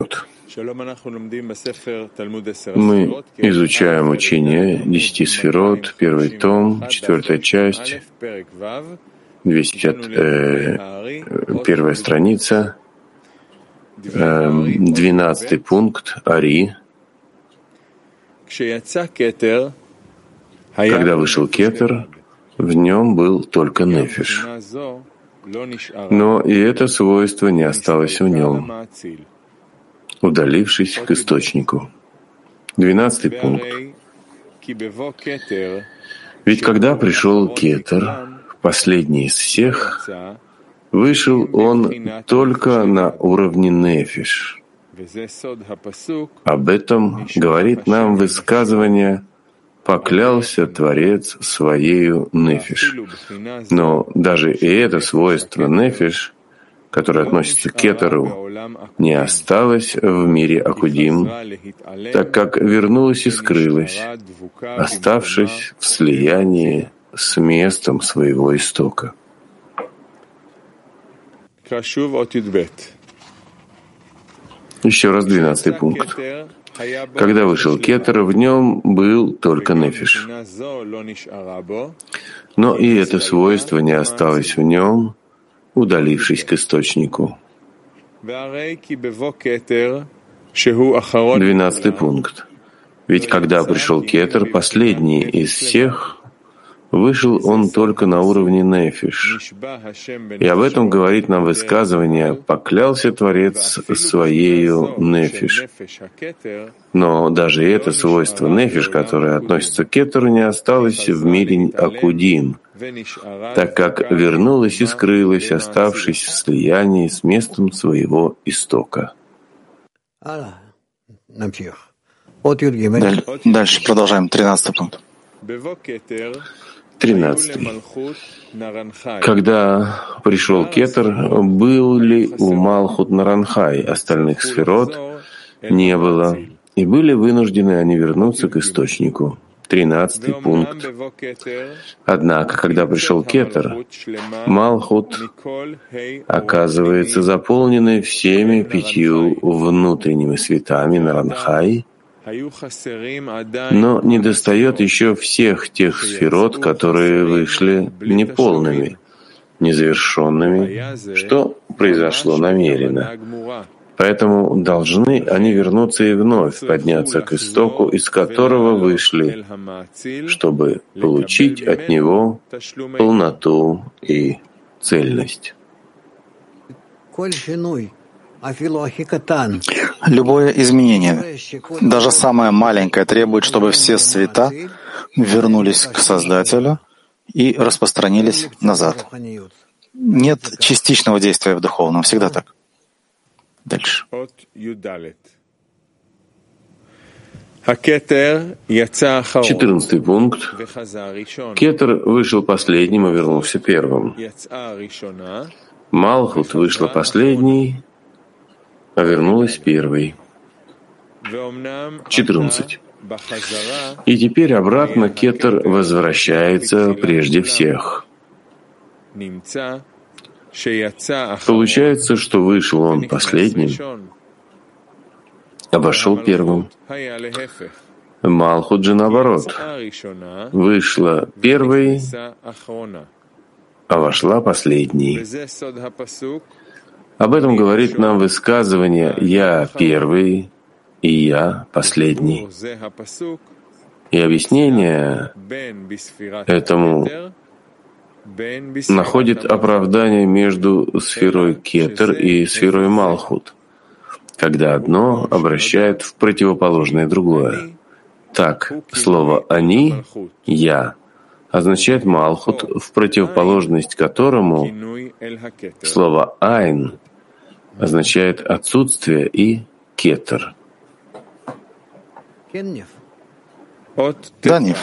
Мы изучаем учение десяти сферот, первый том, четвертая часть, 250, э, первая страница, э, двенадцатый пункт, Ари. Когда вышел Кетер, в нем был только Нефиш. Но и это свойство не осталось в нем удалившись к источнику. Двенадцатый пункт. Ведь когда пришел Кетер, последний из всех, вышел он только на уровне Нефиш. Об этом говорит нам высказывание «поклялся Творец своею Нефиш». Но даже и это свойство Нефиш которое относится к Кетеру, не осталось в мире Акудим, так как вернулась и скрылась, оставшись в слиянии с местом своего истока. Еще раз двенадцатый пункт. Когда вышел Кетер, в нем был только Нефиш. Но и это свойство не осталось в нем, удалившись к источнику. Двенадцатый пункт. Ведь когда пришел Кетер, последний из всех, вышел он только на уровне Нефиш. И об этом говорит нам высказывание «поклялся Творец своею Нефиш». Но даже это свойство Нефиш, которое относится к Кетеру, не осталось в мире Акудим, так как вернулась и скрылась, оставшись в слиянии с местом своего истока. Дальше продолжаем. Тринадцатый пункт. Тринадцатый. Когда пришел Кетер, был ли у Малхут Наранхай остальных сферот? Не было. И были вынуждены они вернуться к источнику. Тринадцатый пункт. Однако, когда пришел Кетер, Малхут оказывается заполненной всеми пятью внутренними светами Наранхай, но недостает еще всех тех сферот, которые вышли неполными, незавершенными, что произошло намеренно. Поэтому должны они вернуться и вновь подняться к истоку, из которого вышли, чтобы получить от него полноту и цельность. Любое изменение, даже самое маленькое, требует, чтобы все цвета вернулись к Создателю и распространились назад. Нет частичного действия в духовном, всегда так. Дальше. Четырнадцатый пункт. Кетер вышел последним и вернулся первым. Малхут вышла последней, а вернулась первой. Четырнадцать. И теперь обратно Кетер возвращается прежде всех. Получается, что вышел он последним, обошел первым. Малхут же наоборот. Вышла первой, а вошла последней. Об этом говорит нам высказывание «Я первый» и «Я последний». И объяснение этому находит оправдание между сферой Кетер и сферой Малхут, когда одно обращает в противоположное другое. Так, слово «они» — «я» означает Малхут, в противоположность которому слово «айн» означает отсутствие и «кетер». Да, Ниф.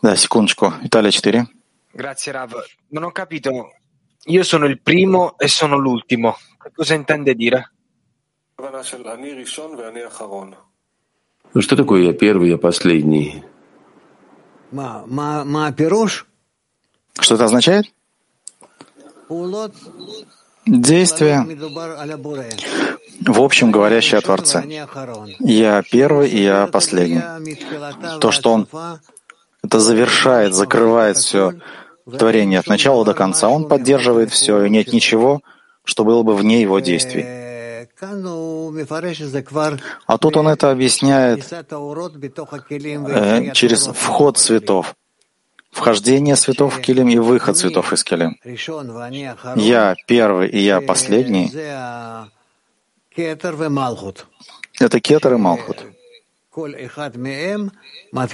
Да, секундочку. Италия 4. Grazie Rav. Non ho capito. Io sono il primo e sono l'ultimo. Che cosa intende dire? Что такое я первый, я последний? Что это означает? Действие, в общем, говорящее о Творце. Я первый и я последний. То, что он это завершает, закрывает все творение от начала до конца. Он поддерживает все, и нет ничего, что было бы вне его действий. А тут он это объясняет э, через вход цветов, вхождение цветов в килим и выход цветов из килим. Я первый и я последний — это кетер и малхут.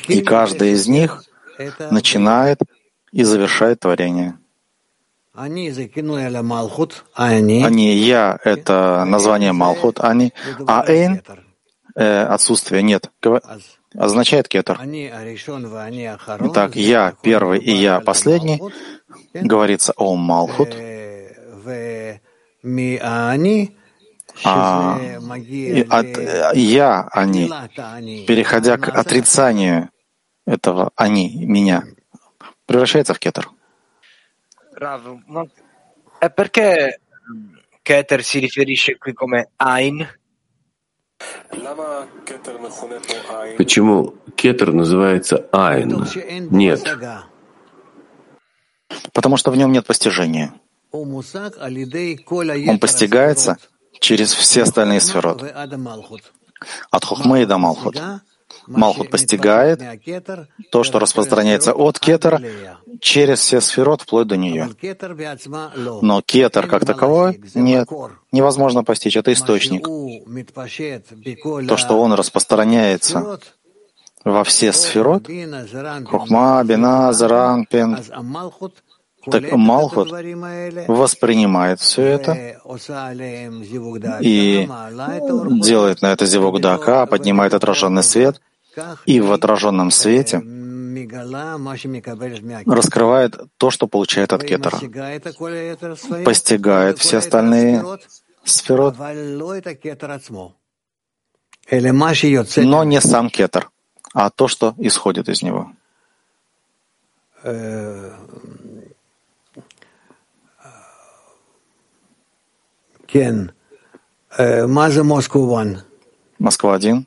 И каждый из них начинает и завершает творение. Они, я — это название Малхут, они, а Эйн э, — отсутствие, нет, означает кетер. Итак, я первый и я последний, говорится о Малхут, а, и от я они, переходя к отрицанию этого они, меня, превращается в кетер. E perché Keter si riferisce qui come Ain? Почему кетер называется Айн? Нет. Потому что в нем нет постижения. Он постигается через все остальные сферот. От Хухмы до Малхут. Малхут постигает то, что распространяется от кетера через все сферот вплоть до нее. Но кетер как таковой нет, невозможно постичь, это источник. То, что он распространяется во все сферот, Хухма, Бина, Заранпин, так Малхут воспринимает все это и делает на это зивок дака, поднимает отраженный свет, и в отраженном свете раскрывает то, что получает от кетера, постигает все остальные сферот, но не сам кетер, а то, что исходит из него. Москва один.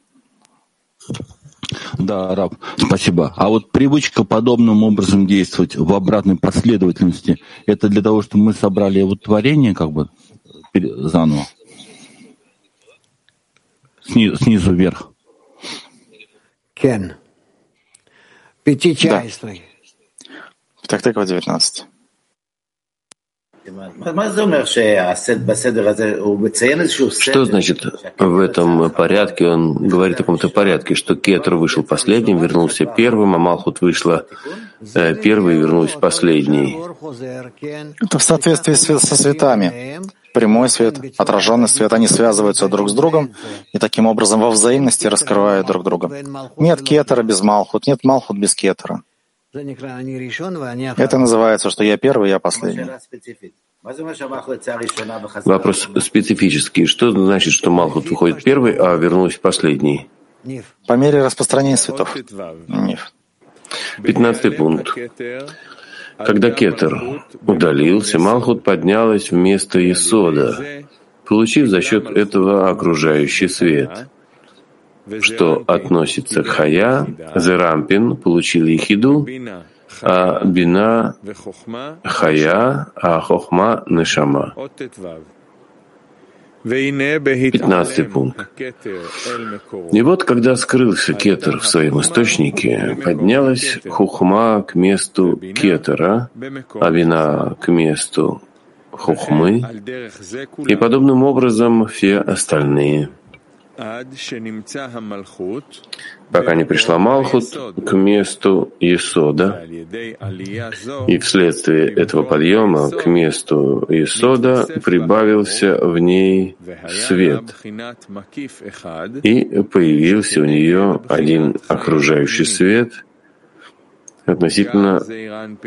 Да, раб, спасибо. А вот привычка подобным образом действовать в обратной последовательности, это для того, чтобы мы собрали вот творение как бы заново? Снизу, снизу вверх. Кен. Да. Так, так, 19. Что значит в этом порядке? Он говорит о каком-то порядке, что Кетр вышел последним, вернулся первым, а Малхут вышла э, первой и вернулась последней. Это в соответствии со светами. Прямой свет, отраженный свет, они связываются друг с другом и таким образом во взаимности раскрывают друг друга. Нет кетера без Малхут, нет Малхут без кетера. Это называется, что я первый, я последний. Вопрос специфический. Что значит, что Малхут выходит первый, а вернулась последний? По мере распространения светов. Ниф. Пятнадцатый пункт. Когда Кетер удалился, Малхут поднялась вместо Исода, получив за счет этого окружающий свет. Что относится к Хая, Зерампин получил Ехиду, а Бина — Хая, а Хохма — Нешама. Пятнадцатый пункт. И вот, когда скрылся Кетер в своем источнике, поднялась Хухма к месту Кетера, а вина к месту Хухмы, и подобным образом все остальные — пока не пришла Малхут к месту Исода, и вследствие этого подъема к месту Исода прибавился в ней свет, и появился у нее один окружающий свет относительно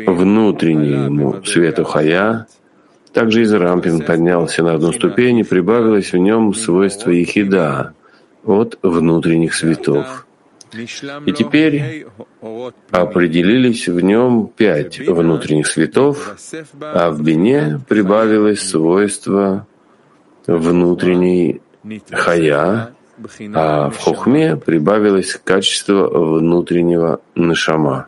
внутреннему свету Хая, также из Рампин поднялся на одну ступень и прибавилось в нем свойство Ехида, от внутренних светов. И теперь определились в нем пять внутренних светов, а в бине прибавилось свойство внутренней хая, а в хохме прибавилось качество внутреннего нашама.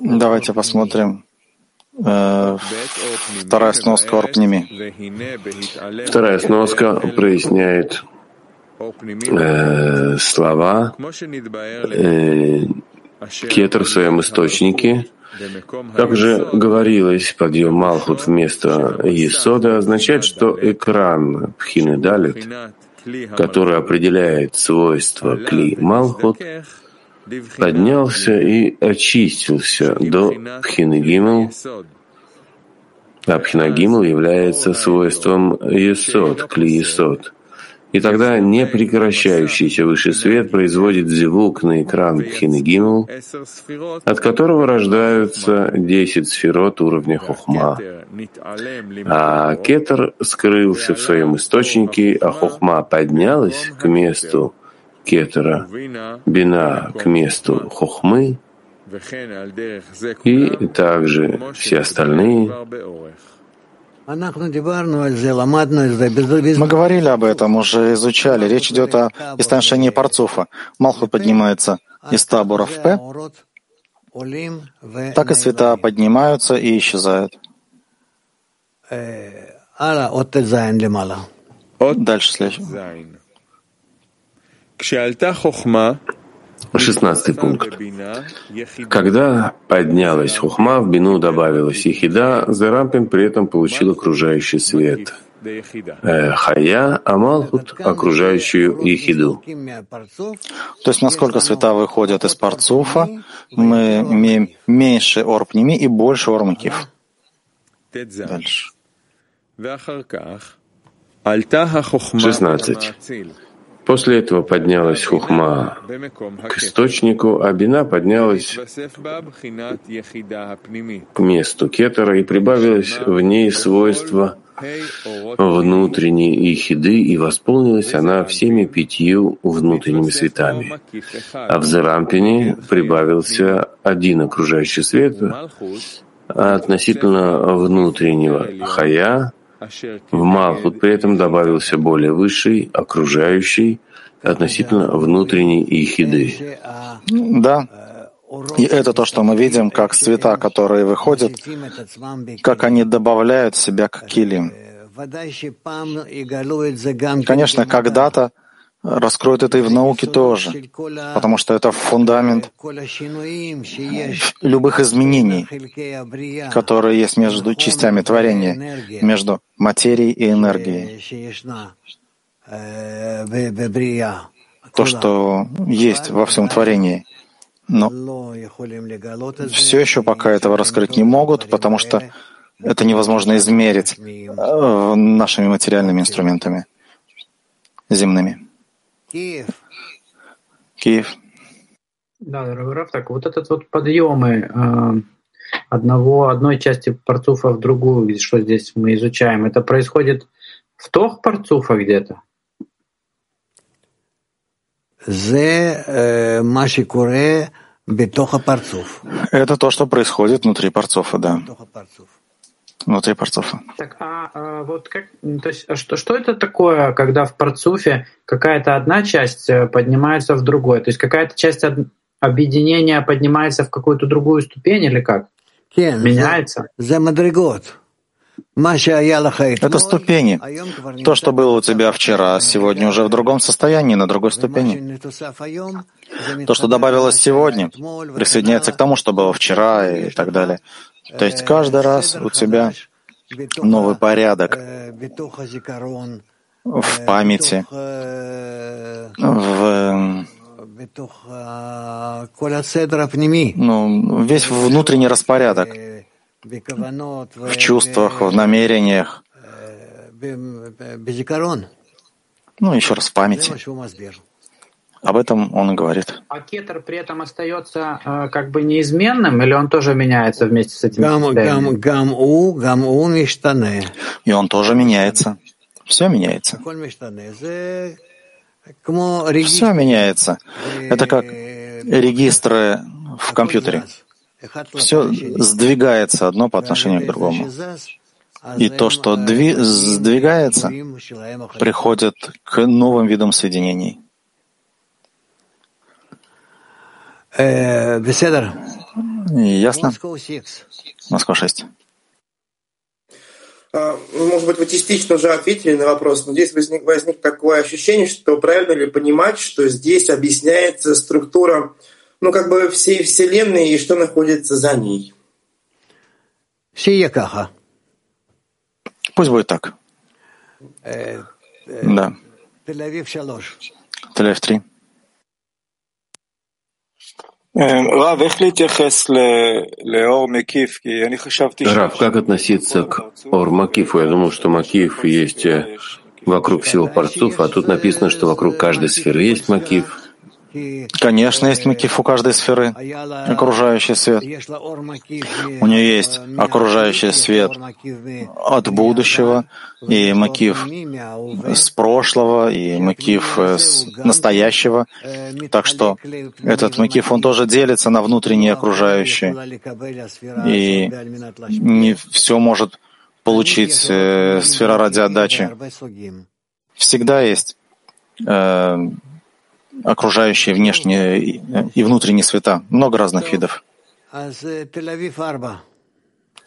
Давайте посмотрим э, вторая сноска Орпними. Вторая сноска проясняет э, слова э, кетер в своем источнике. Как же говорилось, подъем Малхут вместо Есода означает, что экран Пхины Далит, который определяет свойства Кли Малхут, поднялся и очистился до Пхины Гимел, а Пхина Гимел является свойством Есод, Кли Есод. И тогда непрекращающийся высший свет производит звук на экран Пхины Гимел, от которого рождаются десять сферот уровня Хохма. А Кетер скрылся в своем источнике, а Хохма поднялась к месту Кетера, Бина к месту Хохмы, и также все остальные мы говорили об этом, уже изучали. Речь идет о истоншении парцуфа. Малхут поднимается из табора в П, так и света поднимаются и исчезают. Дальше следующий. Шестнадцатый пункт. Когда поднялась хухма, в бину добавилась ехида, Зерампин при этом получил окружающий свет. Э, хая, а Малхут — окружающую ехиду. То есть, насколько света выходят из парцуфа, мы имеем меньше орпними и больше ормакив. Дальше. Шестнадцать. После этого поднялась хухма к источнику, а бина поднялась к месту кетера и прибавилось в ней свойство внутренней ехиды, и восполнилась она всеми пятью внутренними светами. А в Зерампине прибавился один окружающий свет, а относительно внутреннего хая в Малхут при этом добавился более высший, окружающий, относительно внутренней ехиды. Да. И это то, что мы видим, как цвета, которые выходят, как они добавляют себя к килим. Конечно, когда-то раскроют это и в науке тоже, потому что это фундамент любых изменений, которые есть между частями творения, между материей и энергией. То, что есть во всем творении. Но все еще пока этого раскрыть не могут, потому что это невозможно измерить э, нашими материальными инструментами земными. Киев. Киев. Да, дорогой Раф, так вот этот вот подъемы э, одного, одной части парцуфа в другую, что здесь мы изучаем, это происходит в тох парцуфа где-то? Э, это то, что происходит внутри парцуфа, да внутри парцуфа. Так, а, а вот как, то есть, а что, что это такое, когда в парцуфе какая-то одна часть э, поднимается в другой? То есть какая-то часть объединения поднимается в какую-то другую ступень или как? Меняется? Это ступени. То, что было у тебя вчера, сегодня уже в другом состоянии, на другой ступени. То, что добавилось сегодня, присоединяется к тому, что было вчера и так далее. То есть каждый раз у тебя новый порядок в памяти, в ну, весь внутренний распорядок в чувствах, в намерениях, ну, еще раз в памяти. Об этом он и говорит. А кетер при этом остается э, как бы неизменным, или он тоже меняется вместе с этим И он тоже меняется. Все меняется. Все меняется. Это как регистры в компьютере. Все сдвигается одно по отношению к другому. И то, что дви- сдвигается, приходит к новым видам соединений. Ясно? Москва 6. А, ну, может быть, вы частично уже ответили на вопрос, но здесь возник, возник такое ощущение, что правильно ли понимать, что здесь объясняется структура ну, как бы всей Вселенной и что находится за ней. Пусть будет так. Да. Тель-Авив 3. Рав, как относиться к Ор Макифу? Я думал, что Макиф есть э, вокруг всего парцуф, а тут написано, что вокруг каждой сферы есть Макиф. Конечно, есть макиф у каждой сферы, окружающий свет. У нее есть окружающий свет от будущего, и макиф с прошлого, и макиф с настоящего. Так что этот макиф, он тоже делится на внутренние окружающие. И не все может получить э, сфера ради отдачи. Всегда есть э, окружающие внешние и внутренние света. Много разных видов.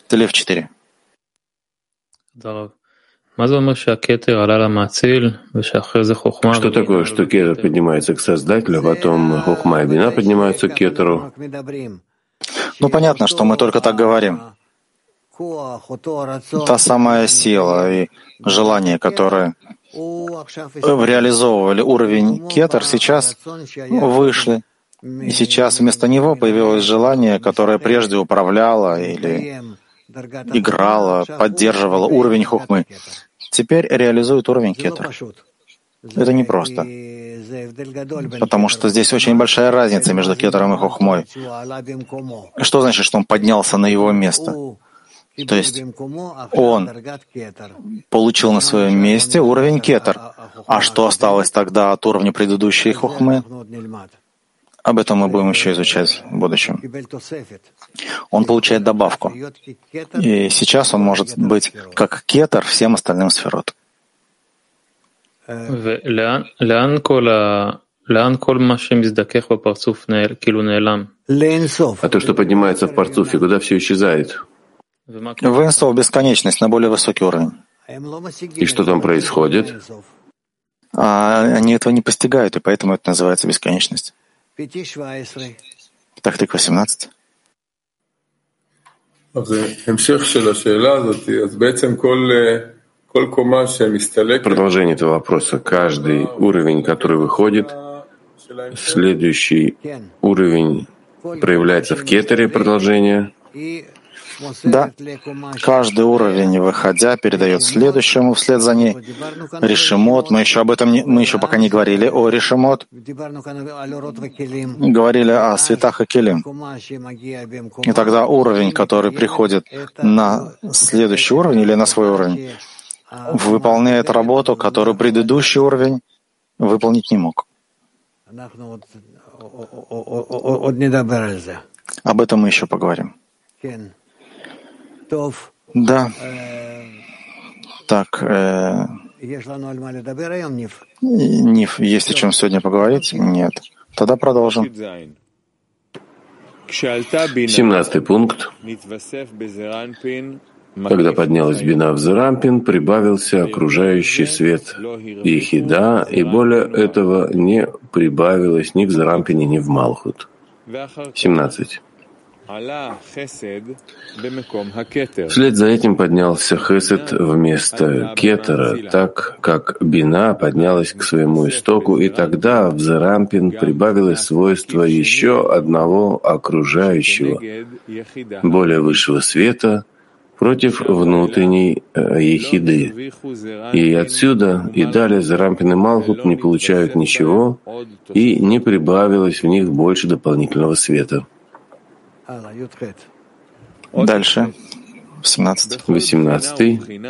Телев 4. Что такое, что кетер поднимается к Создателю, а потом Хохма и Бина поднимаются к кетеру? Ну, понятно, что мы только так говорим. Та самая сила и желание, которое реализовывали уровень кетер, сейчас вышли. И сейчас вместо него появилось желание, которое прежде управляло или играло, поддерживало уровень хухмы. Теперь реализует уровень кетер. Это непросто. Потому что здесь очень большая разница между кетером и хухмой. Что значит, что он поднялся на его место? То есть он получил на своем месте уровень кетер. А что осталось тогда от уровня предыдущей хухмы? Об этом мы будем еще изучать в будущем. Он получает добавку. И сейчас он может быть как кетер всем остальным сферот. А то, что поднимается в парцуфе, куда все исчезает? В Энсов бесконечность на более высокий уровень. И что там происходит? А они этого не постигают, и поэтому это называется бесконечность. Тахтык 18. Продолжение этого вопроса. Каждый уровень, который выходит, следующий уровень проявляется в кетере продолжение, да, каждый уровень, выходя, передает следующему вслед за ней. Решимот, мы еще об этом не, мы еще пока не говорили о решимот. Говорили о светах и келим. И тогда уровень, который приходит на следующий уровень или на свой уровень, выполняет работу, которую предыдущий уровень выполнить не мог. Об этом мы еще поговорим. Да. Так, э, Ниф, есть о чем сегодня поговорить? Нет. Тогда продолжим. Семнадцатый пункт. Когда поднялась бина в Зерампин, прибавился окружающий свет Ехида, и более этого не прибавилось ни в Зерампине, ни в Малхут. 17. Вслед за этим поднялся Хесед вместо Кетера, так как Бина поднялась к своему истоку, и тогда в Зарампин прибавилось свойство еще одного окружающего, более высшего света, против внутренней э, ехиды. И отсюда и далее Зарампин и Малхут не получают ничего, и не прибавилось в них больше дополнительного света. Дальше. 18. 18.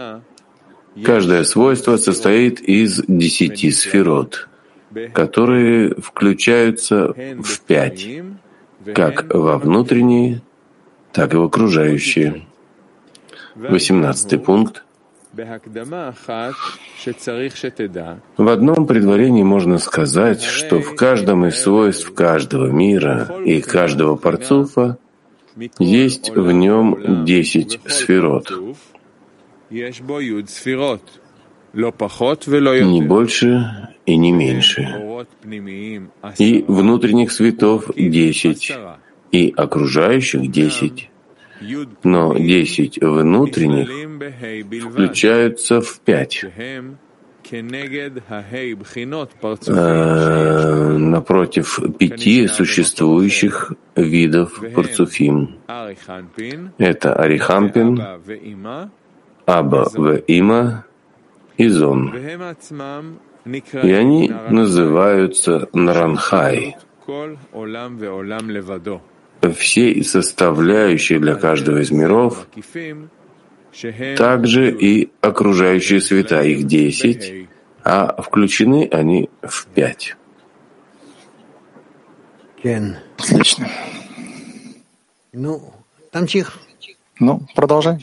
Каждое свойство состоит из десяти сферот, которые включаются в пять, как во внутренние, так и в окружающие. Восемнадцатый пункт. В одном предварении можно сказать, что в каждом из свойств каждого мира и каждого парцуфа есть в нем десять сферот. Не больше и не меньше. И внутренних светов десять, и окружающих десять но десять внутренних включаются в пять. Э, напротив пяти существующих видов парцуфим. Это Арихампин, Аба в Има и Зон. И они называются Наранхай. Все составляющие для каждого из миров, также и окружающие света, их десять, а включены они в пять. Отлично. Ну, ну продолжай.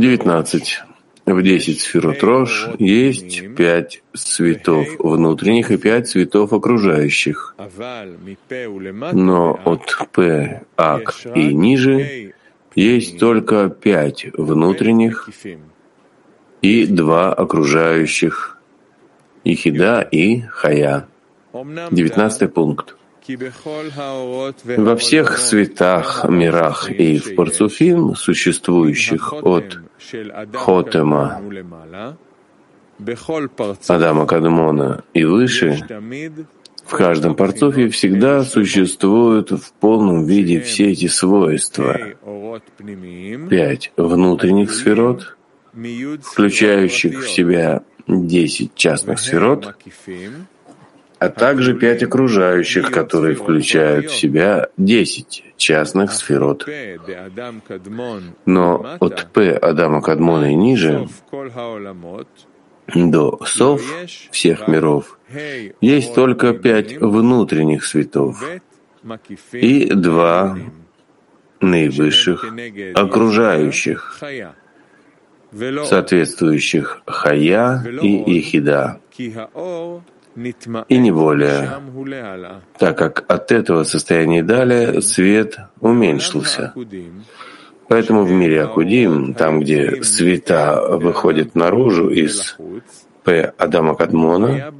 Девятнадцать. В десять сферот Рош есть пять цветов внутренних и пять цветов окружающих. Но от П, Ак и ниже есть только пять внутренних и два окружающих — Ихида и Хая. Девятнадцатый пункт. Во всех светах, мирах и в парцуфим, существующих от Хотема, Адама Кадмона и выше, в каждом парцуфе всегда существуют в полном виде все эти свойства. Пять внутренних сферот, включающих в себя десять частных сферот, а также пять окружающих, которые включают в себя десять частных сферот. Но от П Адама Кадмона и ниже до Сов всех миров есть только пять внутренних светов и два наивысших окружающих, соответствующих Хая и Ихида и не более, так как от этого состояния далее свет уменьшился. Поэтому в мире Акудим, там, где света выходят наружу из П. Адама Кадмона,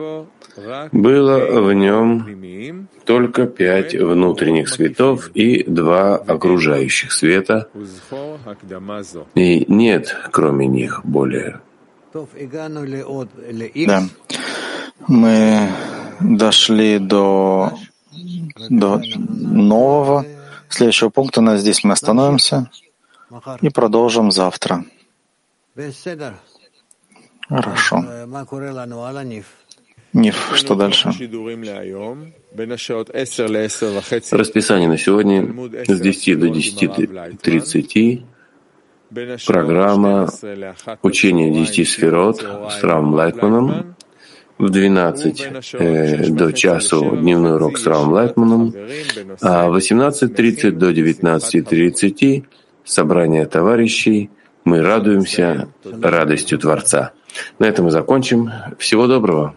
было в нем только пять внутренних светов и два окружающих света, и нет, кроме них, более. Да. Мы дошли до, до нового следующего пункта. На здесь мы остановимся и продолжим завтра. Хорошо. Ниф, что дальше? Расписание на сегодня с 10 до 10.30. Программа учения 10 сферот с Равом Лайтманом в 12 э, до часу дневной урок с Равом Лайтманом, а в 18.30 до 19.30 собрание товарищей «Мы радуемся радостью Творца». На этом мы закончим. Всего доброго.